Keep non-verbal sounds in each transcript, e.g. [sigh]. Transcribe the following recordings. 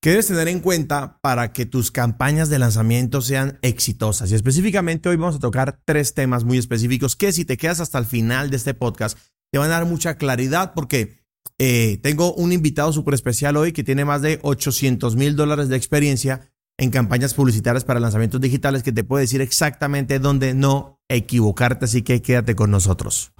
¿Qué debes tener en cuenta para que tus campañas de lanzamiento sean exitosas? Y específicamente hoy vamos a tocar tres temas muy específicos que si te quedas hasta el final de este podcast te van a dar mucha claridad porque eh, tengo un invitado súper especial hoy que tiene más de 800 mil dólares de experiencia en campañas publicitarias para lanzamientos digitales que te puede decir exactamente dónde no equivocarte, así que quédate con nosotros.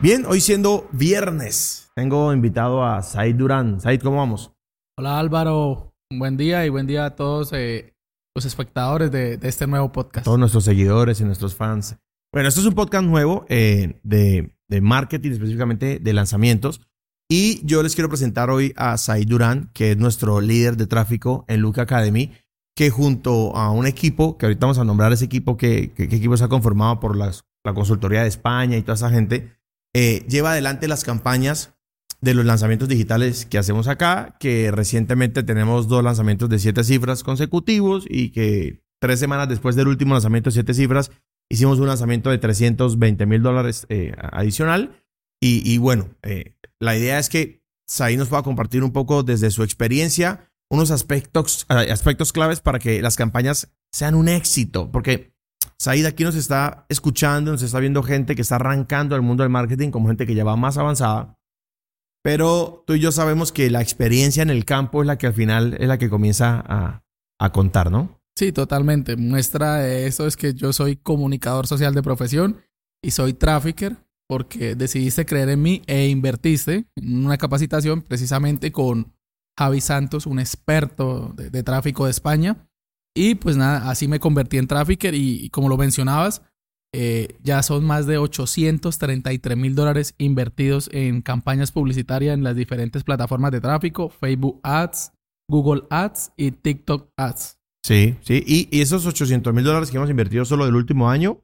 Bien, hoy siendo viernes, tengo invitado a Said Durán. Said, ¿cómo vamos? Hola Álvaro, buen día y buen día a todos eh, los espectadores de, este nuevo podcast. Todos nuestros seguidores y nuestros fans. Bueno, esto es un podcast nuevo eh, de, de, marketing, específicamente de lanzamientos. Y yo les quiero presentar hoy a Said Durán, que es nuestro líder de tráfico en Luca Academy, que junto a un equipo, que ahorita vamos a nombrar ese equipo, que, que, equipo se ha conformado por las, la consultoría de España y toda esa gente, eh, lleva adelante las campañas de los lanzamientos digitales que hacemos acá, que recientemente tenemos dos lanzamientos de siete cifras consecutivos y que tres semanas después del último lanzamiento de siete cifras hicimos un lanzamiento de 320 mil dólares eh, adicional. Y, bueno, eh, la idea es que Saí nos pueda compartir un poco desde su experiencia unos aspectos, aspectos claves para que las campañas sean un éxito, porque Said aquí nos está escuchando, nos está viendo gente que está arrancando al mundo del marketing como gente que ya va más avanzada. Pero tú y yo sabemos que la experiencia en el campo es la que al final es la que comienza a, a contar, ¿no? Sí, totalmente. Muestra de eso es que yo soy comunicador social de profesión y soy trafficker porque decidiste creer en mí e invertiste en una capacitación precisamente con Javi Santos, un experto de, tráfico de España, y pues nada, así me convertí en trafficker y, como lo mencionabas, eh, ya son más de 833 mil dólares invertidos en campañas publicitarias en las diferentes plataformas de tráfico, Facebook Ads, Google Ads y TikTok Ads. Sí, sí. Y, esos 800 mil dólares que hemos invertido solo del último año,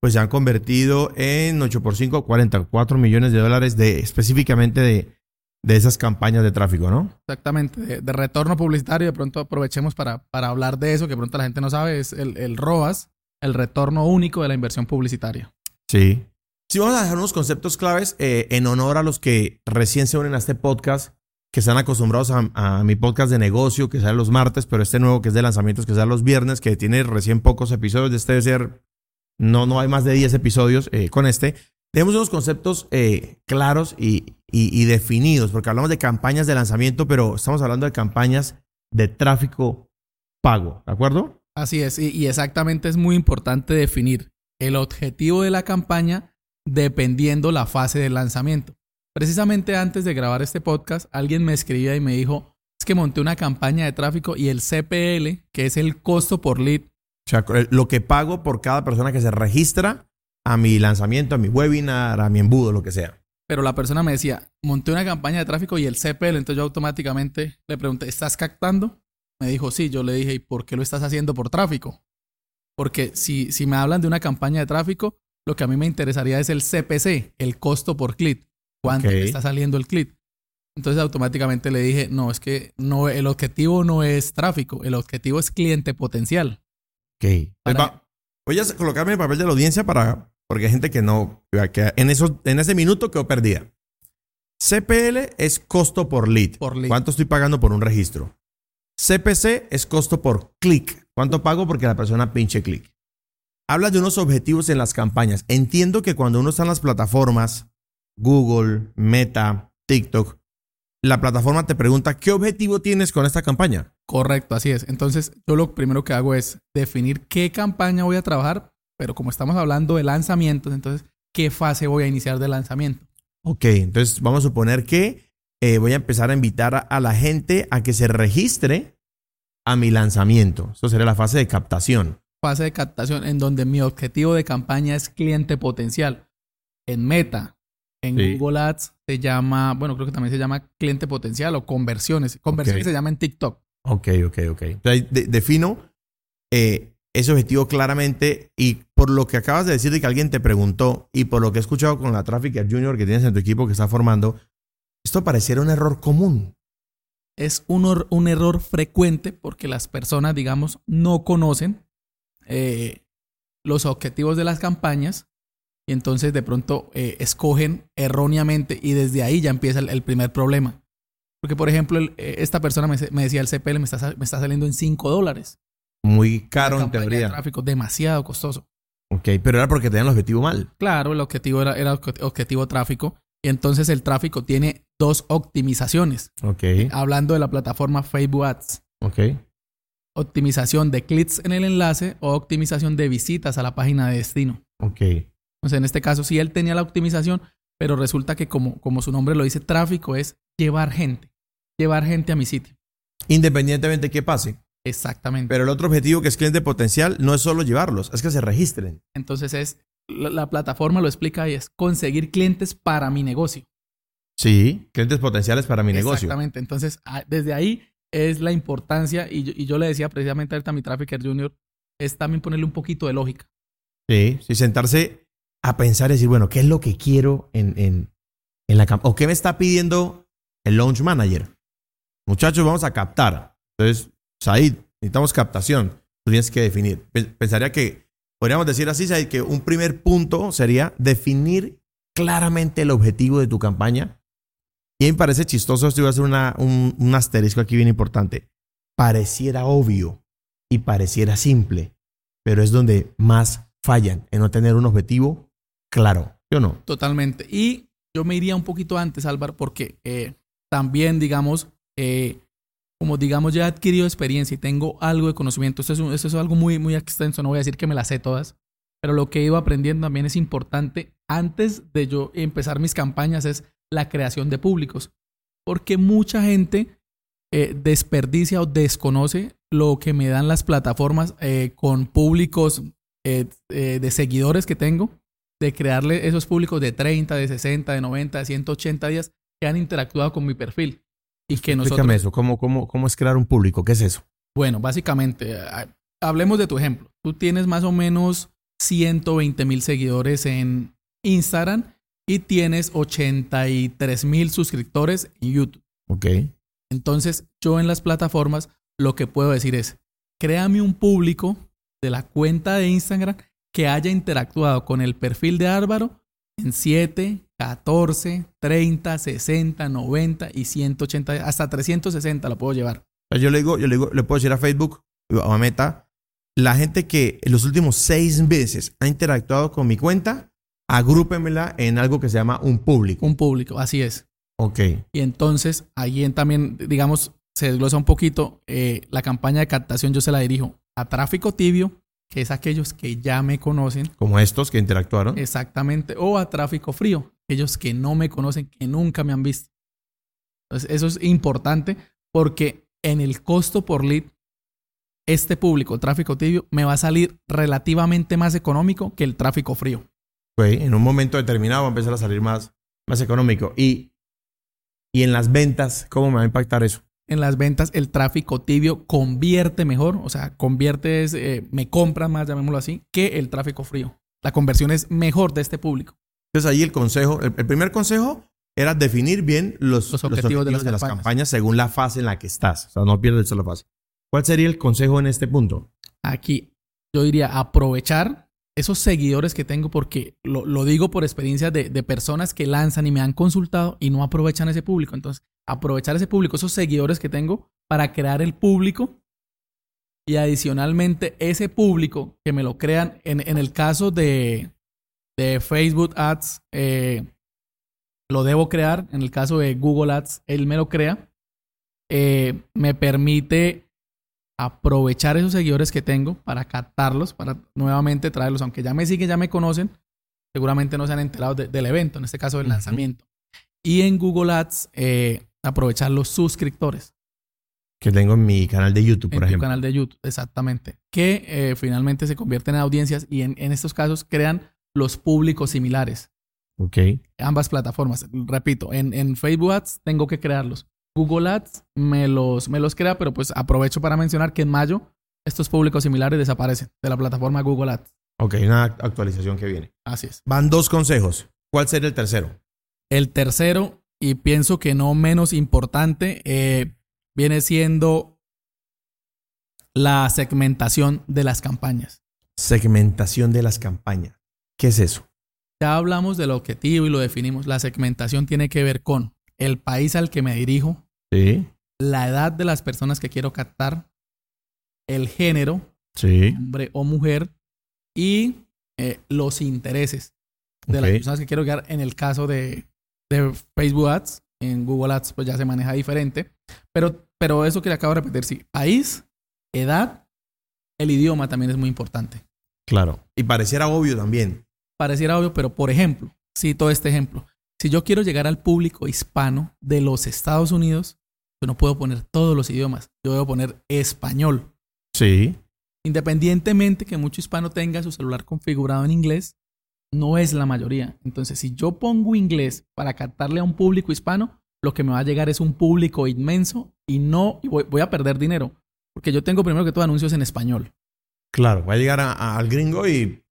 pues se han convertido en 8 por 5, 44 millones de dólares de específicamente de, de esas campañas de tráfico, ¿no? Exactamente, de, retorno publicitario. De pronto aprovechemos para, para hablar de eso, que pronto la gente no sabe, es el, el ROAS, el retorno único de la inversión publicitaria. Sí. Sí, vamos a dejar unos conceptos claves eh, en honor a los que recién se unen a este podcast, que están acostumbrados a, mi podcast de negocio, que sale los martes, pero este nuevo que es de lanzamientos, que sale los viernes, que tiene recién pocos episodios. De este debe ser, no, no hay más de 10 episodios eh, con este. Tenemos unos conceptos eh, claros y, definidos, porque hablamos de campañas de lanzamiento, pero estamos hablando de campañas de tráfico pago, ¿de acuerdo? Así es, y, exactamente es muy importante definir el objetivo de la campaña dependiendo la fase de lanzamiento. Precisamente antes de grabar este podcast, alguien me escribía y me dijo, es que monté una campaña de tráfico y el CPL, que es el costo por lead. O sea, lo que pago por cada persona que se registra a mi lanzamiento, a mi webinar, a mi embudo, lo que sea. Pero la persona me decía, monté una campaña de tráfico y el CPL, entonces yo automáticamente le pregunté, ¿estás captando? Me dijo, sí, yo le dije, ¿y por qué lo estás haciendo por tráfico? Porque si, si me hablan de una campaña de tráfico, lo que a mí me interesaría es el CPC, el costo por clic. ¿Cuánto está saliendo el clic? Entonces automáticamente le dije, no, es que no, el objetivo no es tráfico, el objetivo es cliente potencial. Ok. Voy a colocarme el papel de la audiencia para porque hay gente que no, que en, eso, en ese minuto quedó perdida. CPL es costo por lead. por ¿Cuánto estoy pagando por un registro? CPC es costo por clic. ¿Cuánto pago porque la persona pinche clic? Habla de unos objetivos en las campañas. Entiendo que cuando uno está en las plataformas, Google, Meta, TikTok, la plataforma te pregunta, ¿qué objetivo tienes con esta campaña? Correcto, así es. Entonces, yo lo primero que hago es definir qué campaña voy a trabajar pero como estamos hablando de lanzamientos, entonces, ¿qué fase voy a iniciar de lanzamiento? Ok, entonces vamos a suponer que eh, voy a empezar a invitar a, la gente a que se registre a mi lanzamiento. Eso sería la fase de captación. Fase de captación en donde mi objetivo de campaña es cliente potencial. En Meta, en Google Ads se llama, bueno, creo que también se llama cliente potencial o conversiones. Conversiones se llama en TikTok. Ok, ok, ok. Entonces, defino eh, ese objetivo claramente y por lo que acabas de decir de que alguien te preguntó y por lo que he escuchado con la Trafficker Junior que tienes en tu equipo que está formando, esto pareciera un error común. Es un, un error frecuente porque las personas, digamos, no conocen eh, los objetivos de las campañas y entonces de pronto eh, escogen erróneamente y desde ahí ya empieza el primer problema. Porque, por ejemplo, el- eh, esta persona me, me decía, el CPL me está, me está saliendo en 5 dólares. Muy caro en campaña de teoría. tráfico, demasiado costoso. Ok, pero era porque tenían el objetivo mal. Claro, el objetivo era, era obje- objetivo tráfico. Y entonces el tráfico tiene dos optimizaciones. Ok, Hablando de la plataforma Facebook Ads. ok. Optimización de clics en el enlace o optimización de visitas a la página de destino. Ok. Entonces, en este caso, sí él tenía la optimización, pero resulta que como, como su nombre lo dice, tráfico es llevar gente. Llevar gente a mi sitio. Independientemente de qué pase. Exactamente. Pero el otro objetivo que es cliente potencial no es solo llevarlos, es que se registren. Entonces es, la, la plataforma lo explica ahí, es conseguir clientes para mi negocio. Sí, clientes potenciales para mi negocio. Exactamente. Entonces, desde ahí es la importancia, y yo, y yo le decía precisamente ahorita a mi Trafficker Junior, es también ponerle un poquito de lógica. Sí, sí, sentarse a pensar y decir, bueno, ¿qué es lo que quiero en, en, en la campaña? ¿O qué me está pidiendo el launch manager? Muchachos, vamos a captar. Entonces, Said, necesitamos captación. Tú tienes que definir. Pe- Pensaría que, podríamos decir así, Said, que un primer punto sería definir claramente el objetivo de tu campaña. Y me parece chistoso, esto iba a hacer un, un asterisco aquí bien importante. Pareciera obvio y pareciera simple, pero es donde más fallan en no tener un objetivo claro. ¿Sí o no? Totalmente. Y yo me iría un poquito antes, Álvaro, porque eh, también, digamos, eh, como digamos, ya he adquirido experiencia y tengo algo de conocimiento. Esto es, es algo muy, muy extenso, no voy a decir que me las sé todas, pero lo que he ido aprendiendo también es importante antes de yo empezar mis campañas es la creación de públicos. Porque mucha gente eh, desperdicia o desconoce lo que me dan las plataformas eh, con públicos eh, de seguidores que tengo de crearle esos públicos de 30, de 60, de 90, de 180 días que han interactuado con mi perfil. Y que nosotros... Explícame eso. ¿Cómo, cómo, ¿Cómo es crear un público? ¿Qué es eso? Bueno, básicamente, eh, hablemos de tu ejemplo. Tú tienes más o menos 120 mil seguidores en Instagram y tienes 83 mil suscriptores en YouTube. Ok. Entonces, yo en las plataformas lo que puedo decir es, créame un público de la cuenta de Instagram que haya interactuado con el perfil de Álvaro en 7, 14, 30, 60, 90 y 180, hasta 360 lo puedo llevar. Yo le digo, yo le digo, le puedo decir a Facebook a Meta, la gente que en los últimos seis meses ha interactuado con mi cuenta, agrúpemela en algo que se llama un público. Un público, así es. Ok. Y entonces, ahí en también, digamos, se desglosa un poquito, eh, la campaña de captación yo se la dirijo a tráfico tibio, que es aquellos que ya me conocen, Como estos que interactuaron. exactamente, o a tráfico frío, aquellos que no me conocen, que nunca me han visto. Entonces, eso es importante porque en el costo por lead, este público, tráfico tibio, me va a salir relativamente más económico que el tráfico frío. En un momento determinado va a empezar a salir más, más económico. Y, y en las ventas, ¿cómo me va a impactar eso? en las ventas el tráfico tibio convierte mejor, o sea, convierte, eh, me compra más, llamémoslo así, que el tráfico frío. La conversión es mejor de este público. Entonces ahí el consejo, el, el primer consejo era definir bien los, Los objetivos de las las campañas. campañas según la fase en la que estás. O sea, no pierdes la fase. ¿Cuál sería el consejo en este punto? Aquí yo diría aprovechar esos seguidores que tengo porque lo, digo por experiencia de, personas que lanzan y me han consultado y no aprovechan ese público. Entonces, aprovechar ese público, esos seguidores que tengo para crear el público y adicionalmente ese público que me lo crean en, el caso de, de Facebook Ads, eh, lo debo crear. En el caso de Google Ads, él me lo crea. Eh, me permite aprovechar esos seguidores que tengo para captarlos, para nuevamente traerlos, aunque ya me siguen, ya me conocen, seguramente no se han enterado de- del evento, en este caso del lanzamiento. Y en Google Ads, eh, aprovechar los suscriptores Que tengo en mi canal de YouTube, en por ejemplo. canal de YouTube, exactamente, que eh, finalmente se convierten en audiencias y en, en estos casos crean los públicos similares. Ok. Ambas plataformas, repito, en, en Facebook Ads tengo que crearlos. Google Ads me los, me los crea, pero pues aprovecho para mencionar que en mayo estos públicos similares desaparecen de la plataforma Google Ads. Ok, una actualización que viene. Así es. Van dos consejos. ¿Cuál sería el tercero? El tercero, y pienso que no menos importante, eh, viene siendo la segmentación de las campañas. Segmentación de las campañas. ¿Qué es eso? Ya hablamos del objetivo y lo definimos. La segmentación tiene que ver con el país al que me dirijo, Sí. la edad de las personas que quiero captar, el género, Sí. hombre o mujer, y eh, los intereses de las personas que quiero llegar en el caso de, de Facebook Ads. En Google Ads pues ya se maneja diferente. Pero, pero eso que le acabo de repetir, sí. País, edad, el idioma también es muy importante. Claro. Y pareciera obvio también. Pareciera obvio, pero por ejemplo, cito este ejemplo. Si yo quiero llegar al público hispano de los Estados Unidos, yo no puedo poner todos los idiomas. Yo debo poner español. Sí. Independientemente que mucho hispano tenga su celular configurado en inglés, no es la mayoría. Entonces, si yo pongo inglés para captarle a un público hispano, lo que me va a llegar es un público inmenso y no y voy, voy a perder dinero. Porque yo tengo primero que todo anuncios en español. Claro. Va a llegar a- a- al gringo y.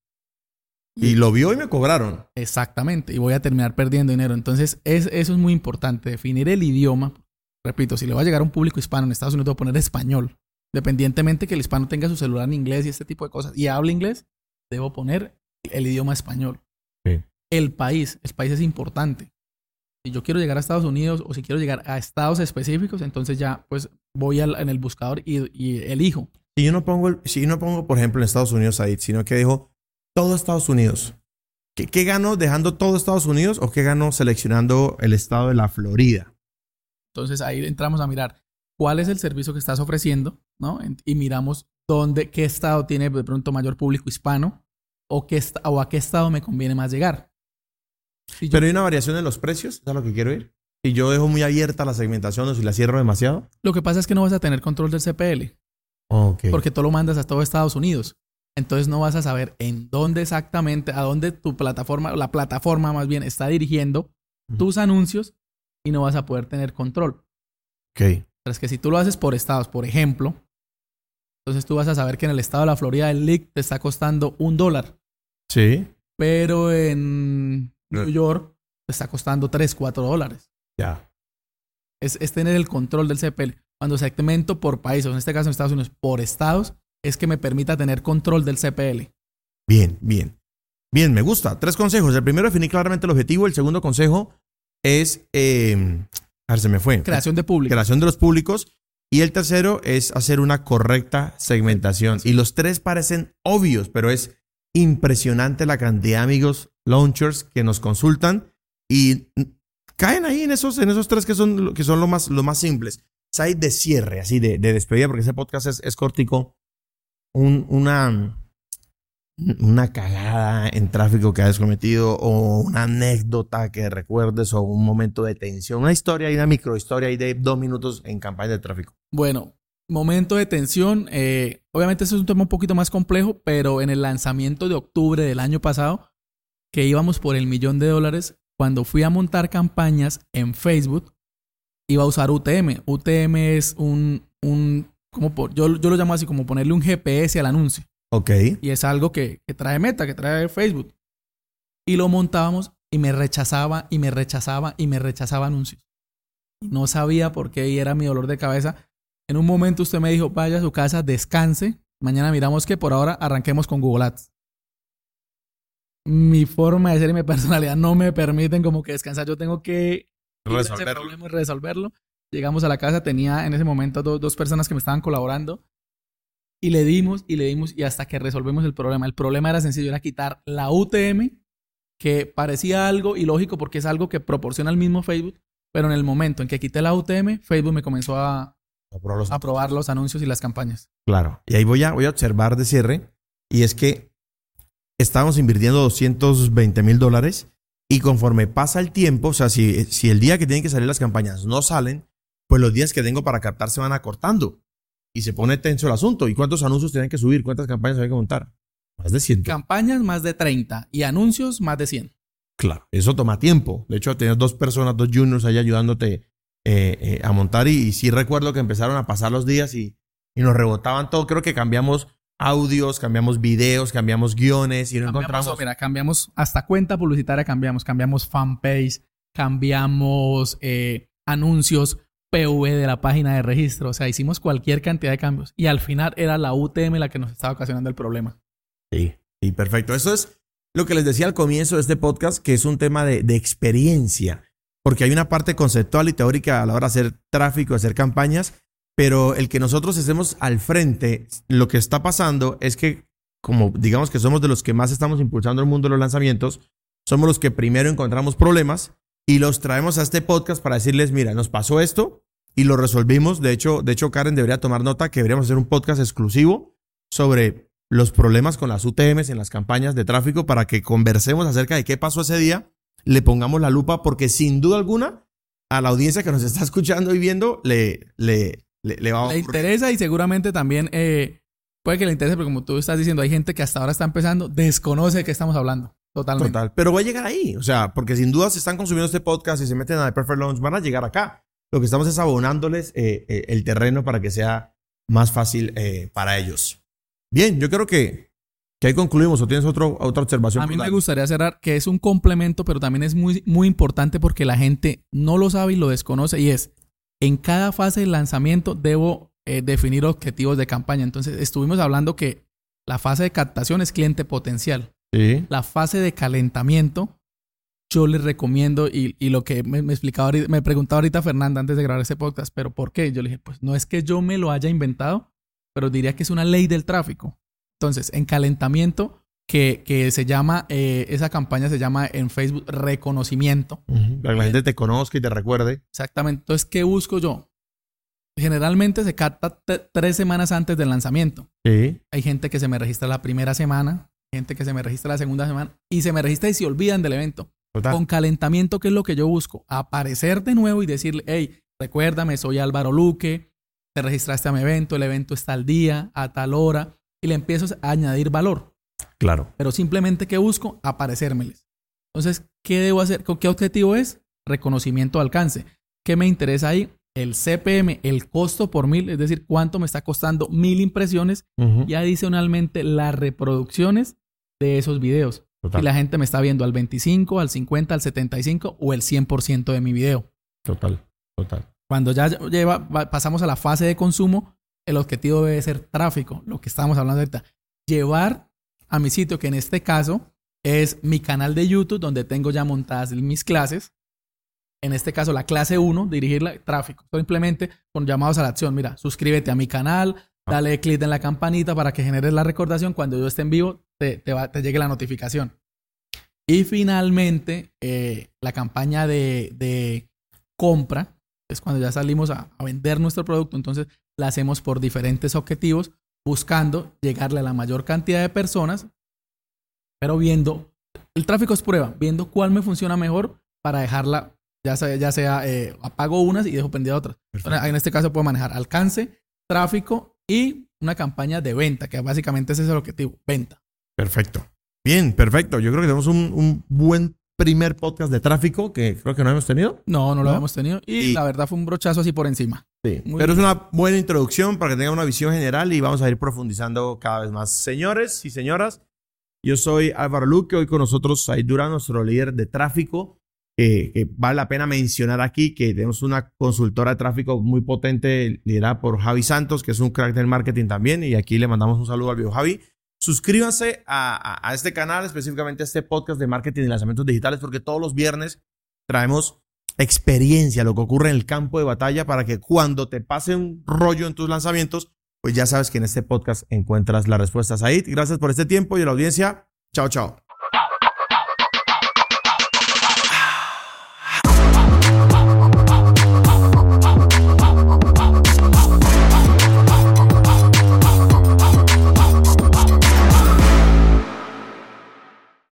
Y lo vio y me cobraron. Exactamente. Y voy a terminar perdiendo dinero. Entonces, es, eso es muy importante. Definir el idioma. Repito, si le va a llegar a un público hispano en Estados Unidos, debo poner español. Dependientemente que el hispano tenga su celular en inglés y este tipo de cosas y hable inglés, debo poner el idioma español. Sí. El país. El país es importante. Si yo quiero llegar a Estados Unidos o si quiero llegar a estados específicos, entonces ya pues voy al- en el buscador y, y elijo. Si yo no pongo, el- si yo no pongo, por ejemplo, en Estados Unidos ahí, sino que dejo todo Estados Unidos. ¿Qué, qué gano dejando todo Estados Unidos o qué gano seleccionando el estado de la Florida? Entonces ahí entramos a mirar cuál es el servicio que estás ofreciendo, ¿no? Y miramos dónde, qué estado tiene de pronto mayor público hispano o, qué o a qué estado me conviene más llegar. Si yo- Pero hay una variación en los precios, ¿es a lo que quiero ir? Si yo dejo muy abierta la segmentación o si la cierro demasiado. lo que pasa es que no vas a tener control del CPL porque tú lo mandas a todo Estados Unidos. Entonces no vas a saber en dónde exactamente, a dónde tu plataforma, la plataforma más bien está dirigiendo tus anuncios y no vas a poder tener control. Ok. Pero es que si tú lo haces por estados, por ejemplo, entonces tú vas a saber que en el estado de la Florida el leak te está costando un dólar, Sí. pero en New. York te está costando 3, 4 dólares. Ya. Es, es tener el control del CPL. Cuando segmento por países, en este caso en Estados Unidos, por estados, es que me permita tener control del CPL. Bien, bien. Bien, me gusta. Tres consejos. El primero, definir claramente el objetivo. El segundo consejo es. eh, a ver, se me fue. Creación de público. creación de los públicos. Y el tercero es hacer una correcta segmentación. Y los tres parecen obvios, pero es impresionante la cantidad de amigos launchers que nos consultan y caen ahí en esos, en esos tres que son, que son lo más, lo más simples. Site de cierre, así de, de despedida, porque ese podcast es, es cortico. Un- una, una cagada en tráfico que hayas cometido o una anécdota que recuerdes o un momento de tensión, una historia y una microhistoria ahí de dos minutos en campaña de tráfico. Bueno, momento de tensión. eh, obviamente este es un tema un poquito más complejo, pero en el lanzamiento de octubre del año pasado, que íbamos por el millón de dólares, cuando fui a montar campañas en Facebook, iba a usar UTM. UTM es un, un como por- yo, yo lo llamo así como ponerle un GPS al anuncio. Ok. Y es algo que, que trae Meta, que trae Facebook. Y lo montábamos y me rechazaba y me rechazaba y me rechazaba anuncios. No sabía por qué y era mi dolor de cabeza. En un momento usted me dijo, vaya a su casa, descanse. Mañana miramos que por ahora arranquemos con Google Ads. Mi forma de ser y mi [laughs] personalidad no me permiten como que descansar. Yo tengo que Resolverlo. problema y resolverlo. Llegamos a la casa, tenía en ese momento dos, dos personas que me estaban colaborando y le dimos y le dimos y hasta que resolvemos el problema. El problema era sencillo, era quitar la UTM, que parecía algo ilógico porque es algo que proporciona el mismo Facebook, pero en el momento en que quité la UTM, Facebook me comenzó a Aprobar los- aprobar los anuncios y las campañas. Claro. Y ahí voy a, voy a observar de cierre. Y es que estábamos invirtiendo 220 mil dólares. Y conforme pasa el tiempo, o sea, si, si el día que tienen que salir las campañas no salen, pues los días que tengo para captar se van acortando. Y se pone tenso el asunto. ¿Y cuántos anuncios tienen que subir? ¿Cuántas campañas hay que montar? Más de 100. Campañas más de 30 y anuncios más de 100. Claro. Eso toma tiempo. De hecho, tenías dos personas, dos juniors ahí ayudándote eh, eh, a montar. Y, y sí recuerdo que empezaron a pasar los días y, y nos rebotaban todo. Creo que cambiamos audios, cambiamos videos, cambiamos guiones y no Cambiamos, encontramos. mira, cambiamos hasta cuenta publicitaria, cambiamos, cambiamos fanpage, cambiamos eh, anuncios, PV de la página de registro, o sea, hicimos cualquier cantidad de cambios y al final era la UTM la que nos estaba ocasionando el problema. Sí, perfecto. Eso es lo que les decía al comienzo de este podcast, que es un tema de, de experiencia. porque hay una parte conceptual y teórica a la hora de hacer tráfico, hacer campañas, pero el que nosotros estemos al frente, lo que está pasando es que, como digamos que somos de los que más estamos impulsando el mundo de los lanzamientos, somos los que primero encontramos problemas y los traemos a este podcast para decirles, mira, nos pasó esto y lo resolvimos. De hecho, de hecho Karen debería tomar nota que deberíamos hacer un podcast exclusivo sobre los problemas con las UTMs en las campañas de tráfico para que conversemos acerca de qué pasó ese día, le pongamos la lupa porque sin duda alguna a la audiencia que nos está [laughs] escuchando y viendo le, le, le, va a Le interesa y seguramente también eh, puede que le interese, porque como tú estás diciendo, hay gente que hasta ahora está empezando, desconoce de qué estamos hablando. Totalmente. Total. Pero va a llegar ahí. O sea, porque sin duda si están consumiendo este podcast y se meten a The Perfect Launch, van a llegar acá. Lo que estamos es abonándoles eh, eh, el terreno para que sea más fácil eh, para ellos. Bien, yo creo que, que ahí concluimos. ¿O tienes otro, otra observación? A mí me gustaría cerrar que es un complemento, pero también es muy, muy importante porque la gente no lo sabe y lo desconoce. Y es, en cada fase de lanzamiento debo definir objetivos de campaña. Entonces, estuvimos hablando que la fase de captación es cliente potencial. La fase de calentamiento, yo les recomiendo, y, lo que me, explicaba me preguntaba ahorita Fernanda antes de grabar ese podcast, pero ¿por qué? Yo le dije, pues no es que yo me lo haya inventado, pero diría que es una ley del tráfico. Entonces, en calentamiento, que, que se llama, eh, esa campaña se llama en Facebook reconocimiento. Para que la gente te conozca y te recuerde. Exactamente. Entonces, ¿qué busco yo? Generalmente se capta tres semanas antes del lanzamiento. Sí. Hay gente que se me registra la primera semana, gente que se me registra la segunda semana y se me registra y se olvidan del evento. Con calentamiento, ¿qué es lo que yo busco? Aparecer de nuevo y decirle, hey, recuérdame, soy Álvaro Luque, te registraste a mi evento, el evento está al día, a tal hora, y le empiezo a añadir valor. Claro. Pero simplemente, ¿qué busco? Aparecérmeles. Entonces, ¿qué debo hacer? ¿Qué objetivo es? Reconocimiento de alcance. ¿Qué me interesa ahí? El CPM, el costo por mil, es decir, cuánto me está costando mil impresiones y adicionalmente las reproducciones de esos videos. Y la gente me está viendo al 25, al 50, al 75 o el 100% de mi video. Total, total. Cuando ya lleva, pasamos a la fase de consumo, el objetivo debe ser tráfico, lo que estábamos hablando ahorita. Llevar a mi sitio, que en este caso es mi canal de YouTube, donde tengo ya montadas mis clases. En este caso, la clase 1, dirigirla tráfico. Simplemente con llamados a la acción. Mira, suscríbete a mi canal, Dale clic en la campanita para que generes la recordación. Cuando yo esté en vivo, te, te, llegue la notificación. Y finalmente, eh, la campaña de, compra es cuando ya salimos a, vender nuestro producto. Entonces, la hacemos por diferentes objetivos, buscando llegarle a la mayor cantidad de personas, pero viendo, el tráfico es prueba, viendo cuál me funciona mejor para dejarla, ya sea, ya sea eh, apago unas y dejo prendida otras. En este caso puedo manejar alcance, tráfico y una campaña de venta, que básicamente ese es el objetivo, venta. Perfecto. Bien, perfecto. Yo creo que tenemos un, buen primer podcast de tráfico que creo que no hemos tenido. No, no, lo hemos tenido. Y, la verdad fue un brochazo así por encima. Sí. pero es una buena introducción para que tengan una visión general y vamos a ir profundizando cada vez más. Señores y señoras, yo soy Álvaro Luque. Hoy con nosotros Durán, nuestro líder de tráfico que vale la pena mencionar aquí que tenemos una consultora de tráfico muy potente liderada por Javi Santos, que es un crack del marketing también, y aquí le mandamos un saludo al viejo Javi. Suscríbanse a, a, este canal, específicamente a este podcast de marketing y lanzamientos digitales, porque todos los viernes traemos experiencia, lo que ocurre en el campo de batalla, para que cuando te pase un rollo en tus lanzamientos, pues ya sabes que en este podcast encuentras las respuestas ahí. Gracias por este tiempo y a la audiencia. Chao, chao.